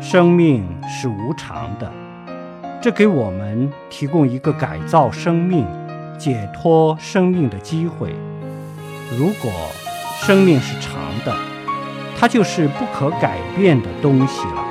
生命是无常的。这给我们提供一个改造生命解脱生命的机会。如果生命是长的它就是不可改变的东西了。